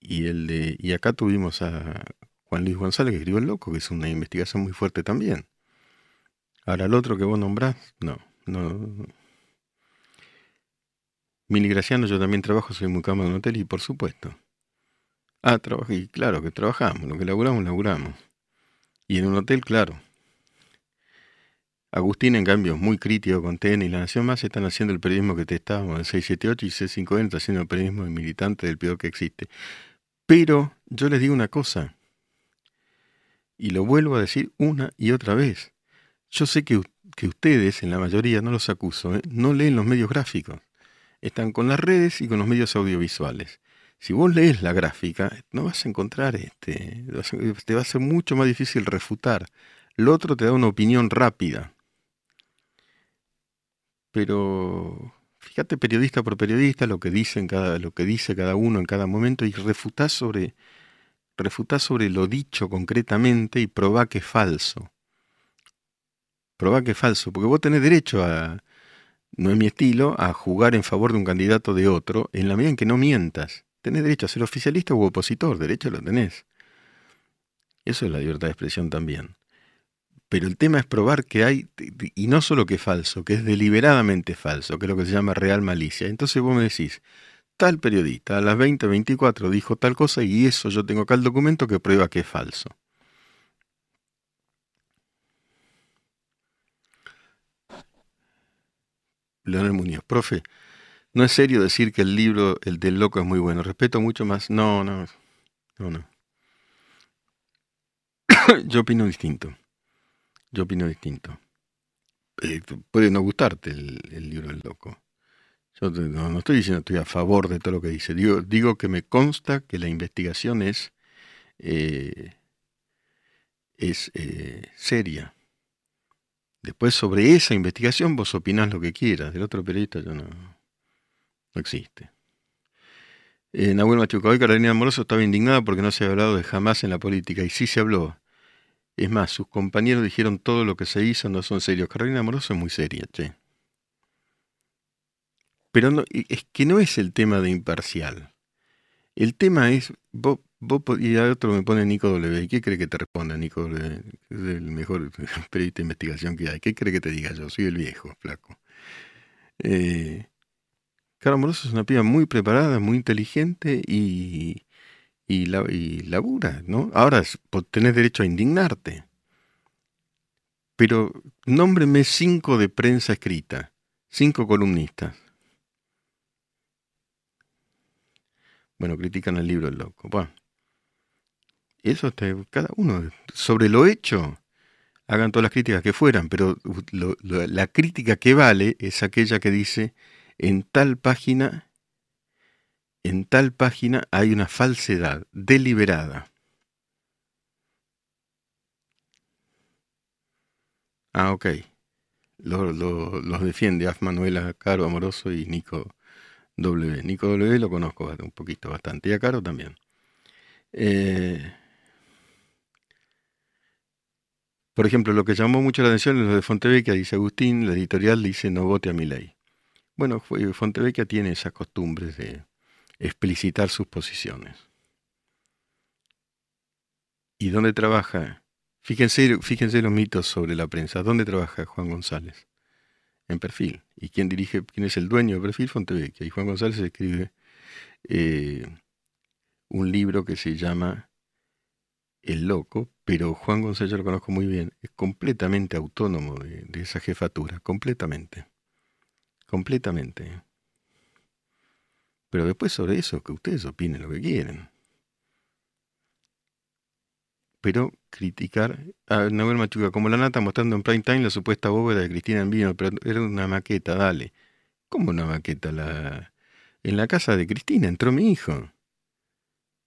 Y el de y acá tuvimos a Juan Luis González, que escribió El Loco, que es una investigación muy fuerte también. Ahora el otro que vos nombrás, no, no. Mili Graciano, yo también trabajo, soy muy cama de un hotel y por supuesto. Ah, trabajé, claro que trabajamos, lo que laburamos, laburamos. Y en un hotel, claro. Agustín, en cambio, es muy crítico con TN y La Nación Más están haciendo el periodismo que te estábamos en 678 y C5N está haciendo el periodismo de militante del peor que existe. Pero yo les digo una cosa, y lo vuelvo a decir una y otra vez. Yo sé que, que ustedes, en la mayoría, no los acuso, ¿eh? no leen los medios gráficos. Están con las redes y con los medios audiovisuales. Si vos lees la gráfica, no vas a encontrar este, te va a ser mucho más difícil refutar. Lo otro te da una opinión rápida. Pero fíjate periodista por periodista lo que dicen cada, lo que dice cada uno en cada momento y refutás sobre, refutás sobre lo dicho concretamente y probá que es falso. Probá que es falso, porque vos tenés derecho a, no es mi estilo, a jugar en favor de un candidato de otro en la medida en que no mientas. Tenés derecho a ser oficialista u opositor, derecho lo tenés. Eso es la libertad de expresión también. Pero el tema es probar que hay, y no solo que es falso, que es deliberadamente falso, que es lo que se llama real malicia. Entonces vos me decís, tal periodista a las 20:24 dijo tal cosa y eso yo tengo acá el documento que prueba que es falso. Leonel Muñoz, profe, no es serio decir que el libro, el del loco, es muy bueno. Respeto mucho más. No, no, no, no. Yo opino distinto. Yo opino distinto. Eh, puede no gustarte el, libro del loco. Yo no, estoy diciendo estoy a favor de todo lo que dice. Digo, digo que me consta que la investigación es, eh, es eh, seria. Después sobre esa investigación vos opinás lo que quieras. Del otro periodista yo no, no existe. Eh, Nahuel Machuca, hoy Carolina Amoroso estaba indignada porque no se ha hablado de jamás en la política. Y sí se habló. Es más, sus compañeros dijeron todo lo que se hizo no son serios. Carolina Amoroso es muy seria, che. Pero no, es que no es el tema de imparcial. El tema es, vos, y a otro me pone Nico W. ¿Y qué cree que te responda Nico W? Es el mejor periodista de investigación que hay. ¿Qué cree que te diga yo? Soy el viejo, flaco. Eh, Amoroso es una piba muy preparada, muy inteligente y, y, la, y labura, ¿no? Ahora tenés derecho a indignarte. Pero nómbreme cinco de prensa escrita, cinco columnistas. Bueno, critican el libro del loco. Bueno, eso está, cada uno, sobre lo hecho, hagan todas las críticas que fueran, pero la crítica que vale es aquella que dice, en tal página en tal página hay una falsedad deliberada. Ah, ok. Los, defiende Af Manuela Caro Amoroso y Nico W. Nico W lo conozco un poquito bastante. Y a Caro también. Eh, por ejemplo, lo que llamó mucho la atención es lo de Fontevecchia, dice Agustín, la editorial dice no vote a mi ley. Bueno, Fontevecchia tiene esas costumbres de explicitar sus posiciones. ¿Y dónde trabaja? Fíjense, los mitos sobre la prensa. ¿Dónde trabaja Juan González? En perfil. ¿Y quién dirige, quién es el dueño de perfil? Fontevecchia. Y Juan González escribe eh, un libro que se llama El Loco, pero Juan González yo lo conozco muy bien, es completamente autónomo de, esa jefatura, completamente. Completamente. Pero después sobre eso, que ustedes opinen lo que quieren. Pero criticar a Noel Machuca como la nata mostrando en prime time la supuesta bóveda de Cristina en vino, pero era una maqueta, dale. ¿Cómo una maqueta? La... En la casa de Cristina entró mi hijo.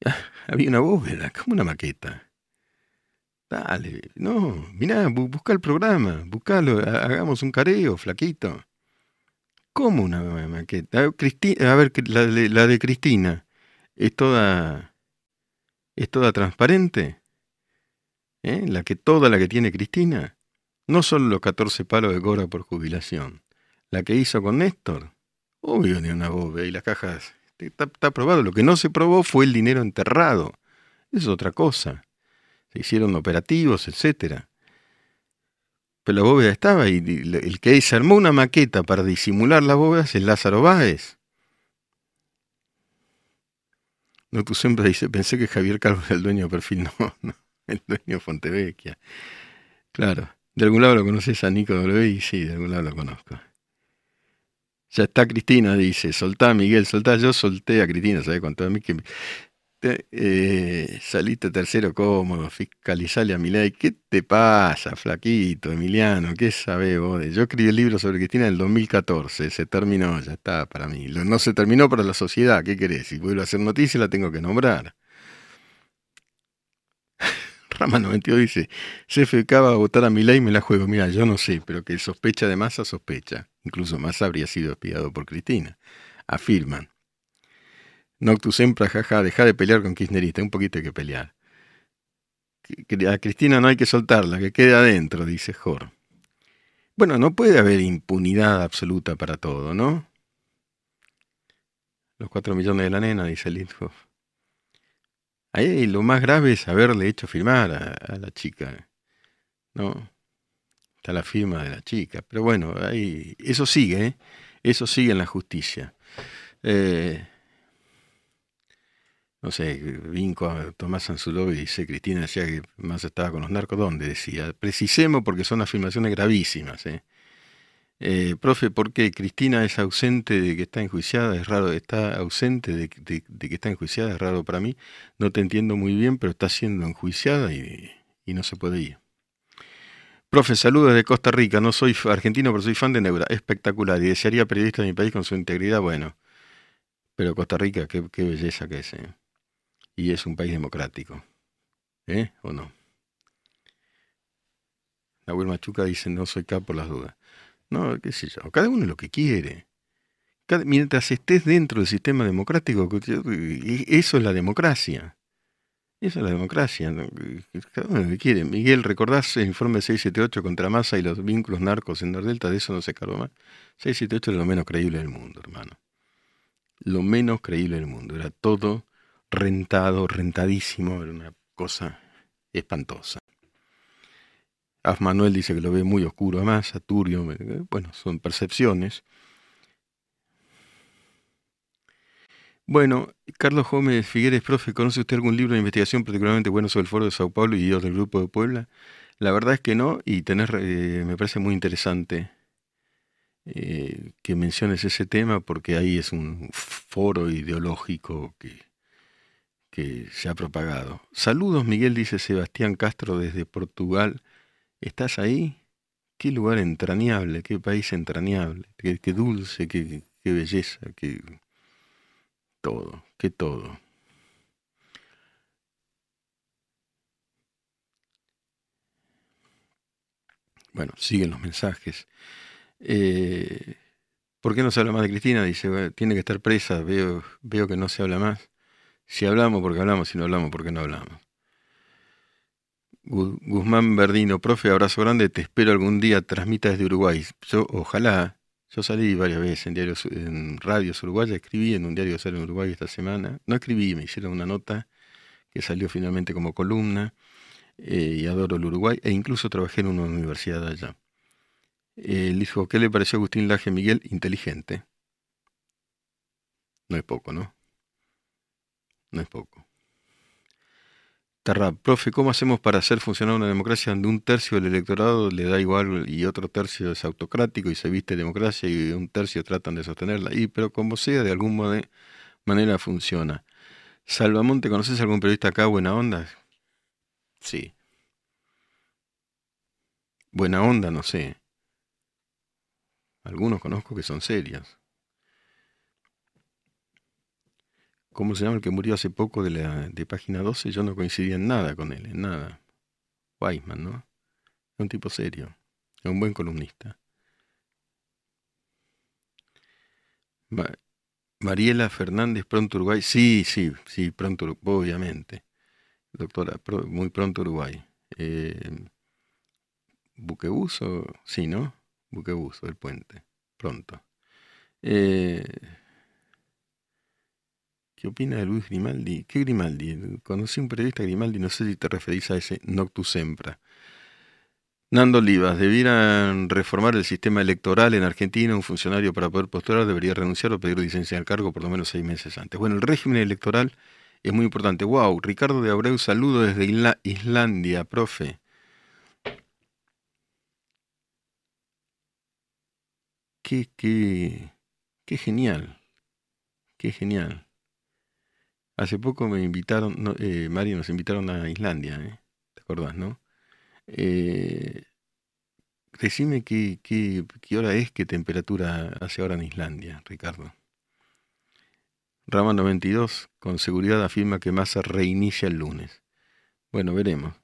Había una bóveda, como una maqueta. Dale, no, mirá, busca el programa, buscalo, hagamos un careo, flaquito. ¿Cómo una maqueta? a ver, la de, de Cristina, ¿es toda, es toda transparente? ¿Eh? La que toda la que tiene Cristina. No solo los 14 palos de cobra por jubilación. La que hizo con Néstor. Obvio, ni una bóveda. Y las cajas. Está, está probado. Lo que no se probó fue el dinero enterrado. Es otra cosa. Se hicieron operativos, etcétera. Pero la bóveda estaba y el que se armó una maqueta para disimular la bóveda es Lázaro Báez. No, tú siempre dice, pensé que Javier Calvo era el dueño de perfil, no, no, el dueño de Fontevecchia. Claro, de algún lado lo conoces a Nico W sí, de algún lado lo conozco. Ya está Cristina, dice, soltá Miguel, soltá, yo solté a Cristina, ¿sabes cuánto? A mí que eh, saliste tercero cómodo, fiscalizale a mi ley. ¿Qué te pasa, flaquito, Emiliano? ¿Qué sabés vos? Yo escribí el libro sobre Cristina en el 2014, se terminó, ya está para mí. No se terminó para la sociedad, ¿qué querés? Si vuelvo a hacer noticia la tengo que nombrar. Rama 92 dice, CFK va a votar a mi ley y me la juego. Mira, yo no sé, pero que sospecha de Massa, sospecha. Incluso Massa habría sido espiado por Cristina. Afirman. Noctus Sempra, jaja, deja de pelear con Kirchnerista, un poquito hay que pelear. A Cristina no hay que soltarla, que quede adentro, dice Jor. Bueno, no puede haber impunidad absoluta para todo, ¿no? Los cuatro millones de la nena, dice Lindhoff. Ahí lo más grave es haberle hecho firmar a, la chica, ¿no? Está la firma de la chica. Pero bueno, ahí, eso sigue, ¿eh? Eso sigue en la justicia. Eh, no sé, vinco a Tomás Sanzulov y dice, Cristina decía que más estaba con los narcos, ¿dónde? Decía, precisemos porque son afirmaciones gravísimas. ¿eh? Eh, profe, ¿por qué Cristina es ausente de que está enjuiciada? Es raro, está ausente de, que está enjuiciada, es raro para mí. No te entiendo muy bien, pero está siendo enjuiciada y, no se puede ir. Profe, saludos de Costa Rica. No soy argentino, pero soy fan de Neura. Espectacular. Y desearía periodista de mi país con su integridad. Bueno, pero Costa Rica, qué, qué belleza que es. ¿eh? y es un país democrático. ¿Eh? ¿O no? Nahuel Machuca dice, no soy acá por las dudas. No, qué sé yo. Cada uno es lo que quiere. mientras estés dentro del sistema democrático, eso es la democracia. Eso es la democracia. Cada uno lo que quiere. Miguel, ¿recordás el informe 678 contra Massa y los vínculos narcos en Nordelta? De eso no se cargó más. 678 era lo menos creíble del mundo, hermano. Lo menos creíble del mundo. Era todo rentado, rentadísimo, era una cosa espantosa. Af Manuel dice que lo ve muy oscuro a más, a turbio, bueno, son percepciones. Bueno, Carlos Gómez Figueres, profe, ¿conoce usted algún libro de investigación particularmente bueno sobre el Foro de Sao Paulo y del Grupo de Puebla? La verdad es que no, y tener, eh, me parece muy interesante eh, que menciones ese tema, porque ahí es un foro ideológico que, que se ha propagado. Saludos, Miguel, dice Sebastián Castro desde Portugal. ¿Estás ahí? Qué lugar entrañable, qué país entrañable, qué, dulce, qué, belleza, qué todo, qué todo. Bueno, siguen los mensajes. Eh, ¿Por qué no se habla más de Cristina? Dice, tiene que estar presa, veo, veo que no se habla más. Si hablamos, porque hablamos, si no hablamos, porque no hablamos. Guzmán Verdino, profe, abrazo grande, te espero algún día, transmita desde Uruguay. Yo, ojalá, yo salí varias veces en diarios, en radios uruguayas, escribí en un diario de en Uruguay esta semana. No escribí, me hicieron una nota que salió finalmente como columna, eh, y adoro el Uruguay, e incluso trabajé en una universidad allá. Él dijo, ¿qué le pareció a Agustín Laje Miguel? Inteligente. No es poco, ¿no? no es poco. Tarra, profe, ¿cómo hacemos para hacer funcionar una democracia donde un tercio del electorado le da igual y otro tercio es autocrático y se viste democracia y un tercio tratan de sostenerla? Y, pero como sea, de alguna manera funciona. Salvamonte, ¿conoces algún periodista acá buena onda? Sí. Buena onda, no sé. Algunos conozco que son serios. ¿Cómo se llama el que murió hace poco de, la, de página 12? Yo no coincidía en nada con él, en nada. Weisman, ¿no? Es un tipo serio, es un buen columnista. Mariela Fernández, pronto Uruguay. Sí, sí, sí, pronto, obviamente. Doctora, muy pronto Uruguay. Eh, Buquebuso, sí, ¿no? Buquebuso, el puente, pronto. Eh, ¿Qué opina de Luis Grimaldi? ¿Qué Grimaldi? Conocí un periodista Grimaldi, no sé si te referís a ese Noctus Sempra. Nando Olivas, debieran reformar el sistema electoral en Argentina. Un funcionario para poder postular debería renunciar o pedir licencia al cargo por lo menos seis meses antes. Bueno, el régimen electoral es muy importante. Wow, Ricardo de Abreu, saludo desde Islandia, profe. Qué, qué, qué genial, qué genial. Hace poco me invitaron, no, eh, Mario, nos invitaron a Islandia, ¿eh? ¿te acordás, no? Eh, decime qué, qué, qué hora es, qué temperatura hace ahora en Islandia, Ricardo. Rama 92, con seguridad afirma que Massa reinicia el lunes. Bueno, veremos.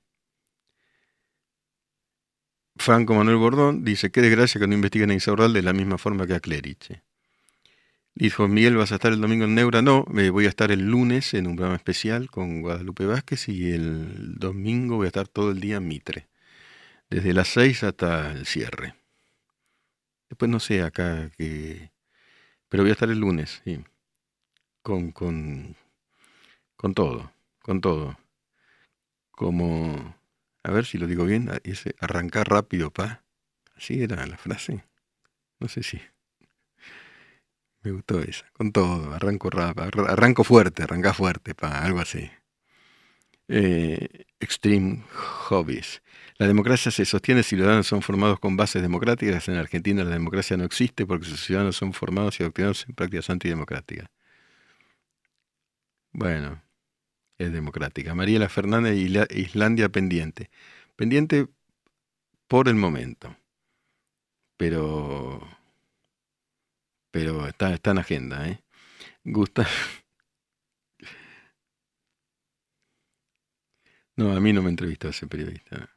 Franco Manuel Bordón dice, qué desgracia que no investiguen a Isaurral de la misma forma que a Cleriche. Dijo, Miguel, ¿vas a estar el domingo en Neura? No, me voy a estar el lunes en un programa especial con Guadalupe Vázquez y el domingo voy a estar todo el día en Mitre, desde las 6 hasta el cierre. Después no sé acá que... Pero voy a estar el lunes, sí con, con, con todo, con todo. Como, a ver si lo digo bien, arrancar rápido, pa. Así era la frase. No sé si. Me gustó esa. Con todo, arranco rápido, arranco fuerte, arranca fuerte, pa, algo así. Eh, extreme Hobbies. La democracia se sostiene si los ciudadanos son formados con bases democráticas. En Argentina la democracia no existe porque sus ciudadanos son formados y adoctrinados en prácticas antidemocráticas. Bueno, es democrática. Mariela Fernández, Islandia pendiente. Pendiente por el momento. Pero. Pero está, está en agenda, ¿eh? Gusta. No, a mí no me entrevistó ese periodista.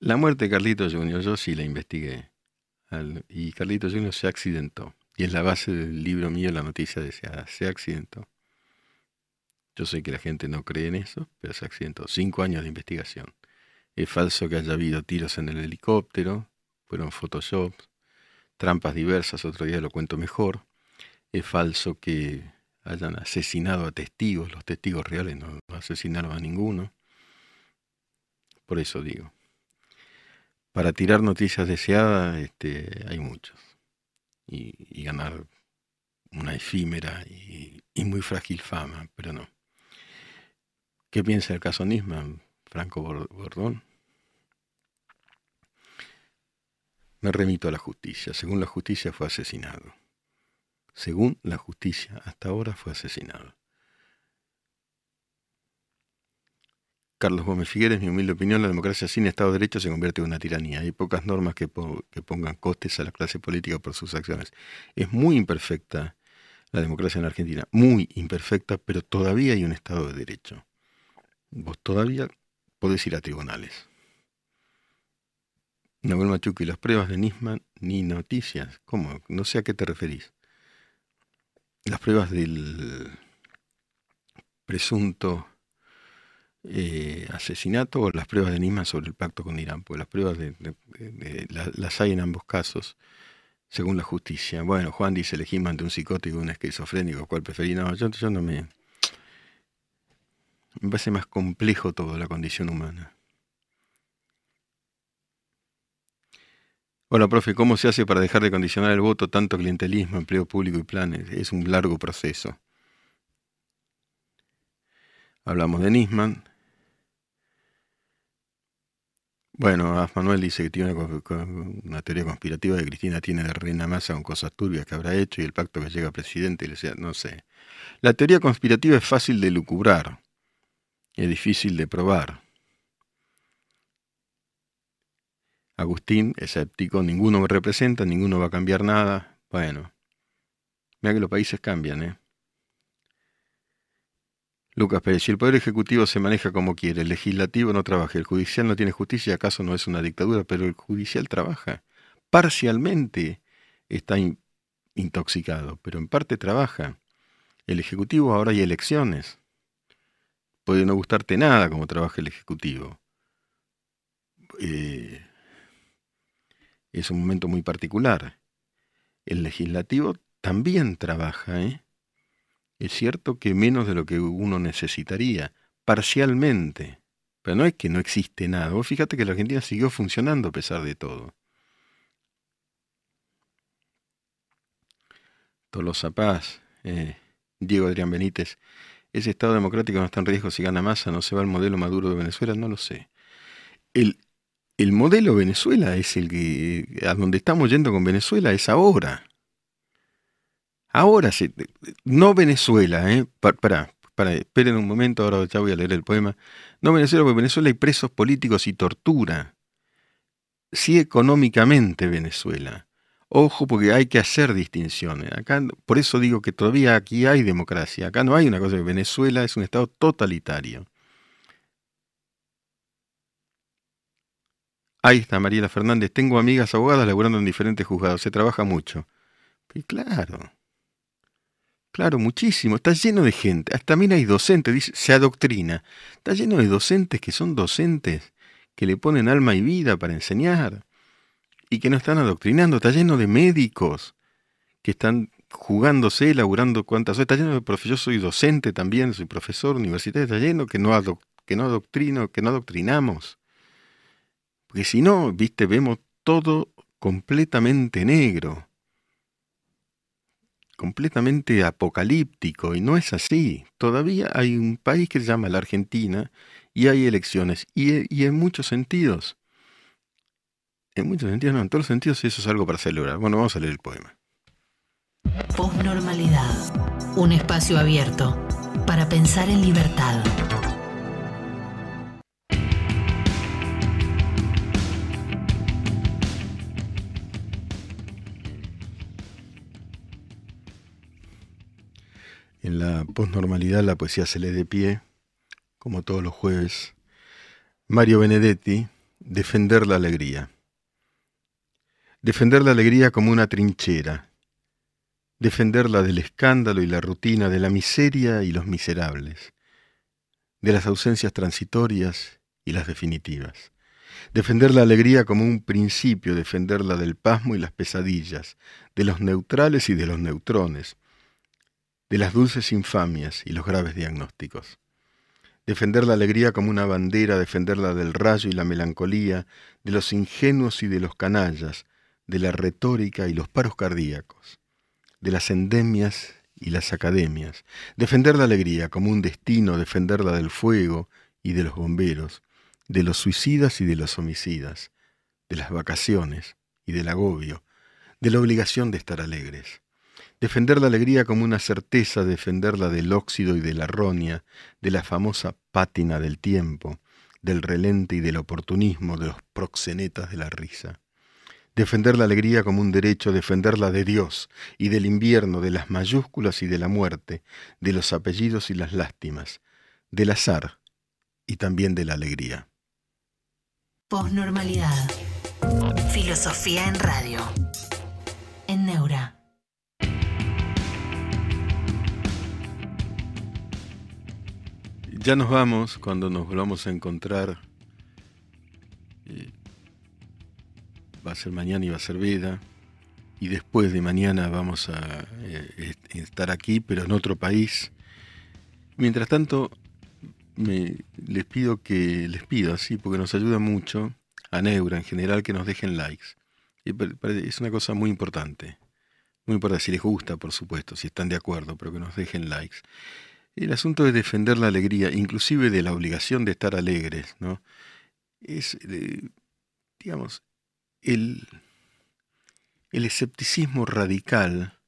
La muerte de Carlito Junior, yo sí la investigué. y Carlito Junior se accidentó. Y es la base del libro mío, la noticia deseada. Se accidentó. Yo sé que la gente no cree en eso, pero se accidentó. Cinco años de investigación. Es falso que haya habido tiros en el helicóptero, fueron photoshops, trampas diversas, otro día lo cuento mejor. Es falso que hayan asesinado a testigos, los testigos reales no asesinaron a ninguno. Por eso digo, para tirar noticias deseadas este, hay muchos y, ganar una efímera y, muy frágil fama, pero no. ¿Qué piensa el caso Nisman, Franco Bordón? Me remito a la justicia. Según la justicia fue asesinado. Según la justicia, hasta ahora fue asesinado. Carlos Gómez Figueres, mi humilde opinión, la democracia sin Estado de Derecho se convierte en una tiranía. Hay pocas normas que, pongan costes a la clase política por sus acciones. Es muy imperfecta la democracia en Argentina, muy imperfecta, pero todavía hay un Estado de Derecho. Vos todavía podés ir a tribunales. Nahuel Machuca y las pruebas de Nisman ni noticias. ¿Cómo? No sé a qué te referís. Las pruebas del presunto eh, asesinato o las pruebas de Nisman sobre el pacto con Irán, porque las pruebas de, las hay en ambos casos, según la justicia. Bueno, Juan dice, elegimos ante un psicótico y un esquizofrénico, ¿cuál preferí? No, yo, yo no me... Me parece más complejo todo la condición humana. Hola, profe, ¿cómo se hace para dejar de condicionar el voto tanto clientelismo, empleo público y planes? Es un largo proceso. Hablamos de Nisman, bueno, Manuel dice que tiene una, teoría conspirativa de Cristina tiene de reina masa con cosas turbias que habrá hecho y el pacto que llega a presidente, y le sea, no sé. La teoría conspirativa es fácil de lucubrar, es difícil de probar. Agustín, escéptico, ninguno me representa, ninguno va a cambiar nada. Bueno, mira que los países cambian, ¿eh? Lucas Pérez, si el Poder Ejecutivo se maneja como quiere, el Legislativo no trabaja, el Judicial no tiene justicia, ¿acaso no es una dictadura? Pero el Judicial trabaja. Parcialmente está intoxicado, pero en parte trabaja. El Ejecutivo ahora hay elecciones. Puede no gustarte nada como trabaja el Ejecutivo. Eh, es un momento muy particular. El Legislativo también trabaja, ¿eh? Es cierto que menos de lo que uno necesitaría, parcialmente. Pero no es que no existe nada. Vos fíjate que la Argentina siguió funcionando a pesar de todo. Tolosa Paz, eh, Diego Adrián Benítez. ¿Ese Estado democrático no está en riesgo si gana masa? ¿No se va el modelo maduro de Venezuela? No lo sé. El, el modelo Venezuela es el que, a donde estamos yendo con Venezuela es ahora. Ahora, no Venezuela, ¿eh? Para, para, esperen un momento, ahora ya voy a leer el poema. No Venezuela, porque en Venezuela hay presos políticos y tortura. Sí económicamente Venezuela. Ojo, porque hay que hacer distinciones. Acá, por eso digo que todavía aquí hay democracia. Acá no hay una cosa que Venezuela es un estado totalitario. Ahí está Mariela Fernández. Tengo amigas abogadas laborando en diferentes juzgados. Se trabaja mucho. Y claro. Claro, muchísimo. Está lleno de gente. Hasta también hay docentes. Dice, se adoctrina. Está lleno de docentes que son docentes que le ponen alma y vida para enseñar y que no están adoctrinando. Está lleno de médicos que están jugándose, laburando cuantas horas. Está lleno de profesores. Yo soy docente también, soy profesor universitario. Está lleno que no, que no adoctrino, que no adoctrinamos. Porque si no, viste, vemos todo completamente negro, completamente apocalíptico, y no es así. Todavía hay un país que se llama la Argentina y hay elecciones, y, en muchos sentidos, en muchos sentidos, no, en todos los sentidos eso es algo para celebrar. Bueno, vamos a leer el poema. Postnormalidad, un espacio abierto para pensar en libertad. En la posnormalidad la poesía se lee de pie, como todos los jueves. Mario Benedetti, Defender la alegría. Defender la alegría como una trinchera. Defenderla del escándalo y la rutina, de la miseria y los miserables, de las ausencias transitorias y las definitivas. Defender la alegría como un principio, defenderla del pasmo y las pesadillas, de los neutrales y de los neutrones, de las dulces infamias y los graves diagnósticos. Defender la alegría como una bandera, defenderla del rayo y la melancolía, de los ingenuos y de los canallas, de la retórica y los paros cardíacos, de las endemias y las academias. Defender la alegría como un destino, defenderla del fuego y de los bomberos, de los suicidas y de los homicidas, de las vacaciones y del agobio, de la obligación de estar alegres. Defender la alegría como una certeza, defenderla del óxido y de la roña, de la famosa pátina del tiempo, del relente y del oportunismo, de los proxenetas de la risa. Defender la alegría como un derecho, defenderla de Dios y del invierno, de las mayúsculas y de la muerte, de los apellidos y las lástimas, del azar y también de la alegría. Posnormalidad. Filosofía en radio. En Neura. Ya nos vamos cuando nos volvamos a encontrar. va a ser mañana y va a ser vida. Y después de mañana vamos a eh, estar aquí, pero en otro país. Mientras tanto, me, les pido que, les pido así, porque nos ayuda mucho a Neura en general que nos dejen likes. es una cosa muy importante. Muy importante, si les gusta, por supuesto, si están de acuerdo, pero que nos dejen likes. El asunto de defender la alegría, inclusive de la obligación de estar alegres, ¿no? Es, eh, digamos, el, el, escepticismo radical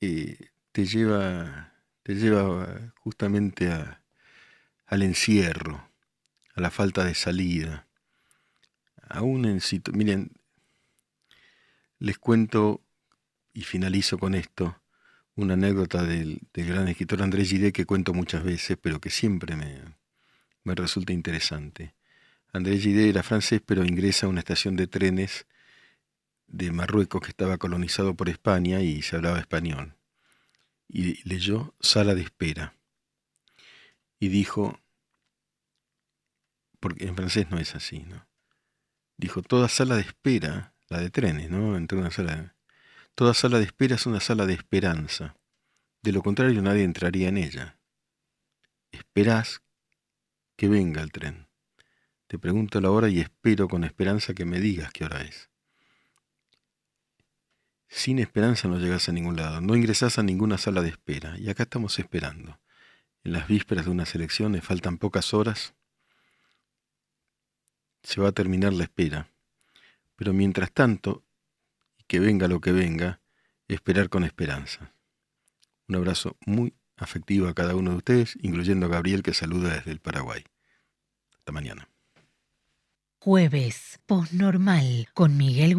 eh, te lleva, te lleva justamente a, al encierro, a la falta de salida. Aún en miren, les cuento y finalizo con esto una anécdota del, gran escritor Andrés Gide que cuento muchas veces, pero que siempre me, me resulta interesante. Andrés Gide era francés, pero ingresa a una estación de trenes de Marruecos que estaba colonizado por España y se hablaba español. Y leyó Sala de Espera. Y dijo, porque en francés no es así, ¿no? Dijo, toda sala de espera, la de trenes, ¿no? Entre una sala Toda sala de espera es una sala de esperanza. De lo contrario nadie entraría en ella. Esperás que venga el tren. Te pregunto la hora y espero con esperanza que me digas qué hora es. sin esperanza no llegás a ningún lado, no ingresás a ninguna sala de espera. Y acá estamos esperando. En las vísperas de unas elecciones faltan pocas horas. Se va a terminar la espera. Pero mientras tanto, que venga lo que venga, esperar con esperanza. Un abrazo muy afectivo a cada uno de ustedes, incluyendo a Gabriel que saluda desde el Paraguay. Hasta mañana. Jueves, Postnormal, con Miguel.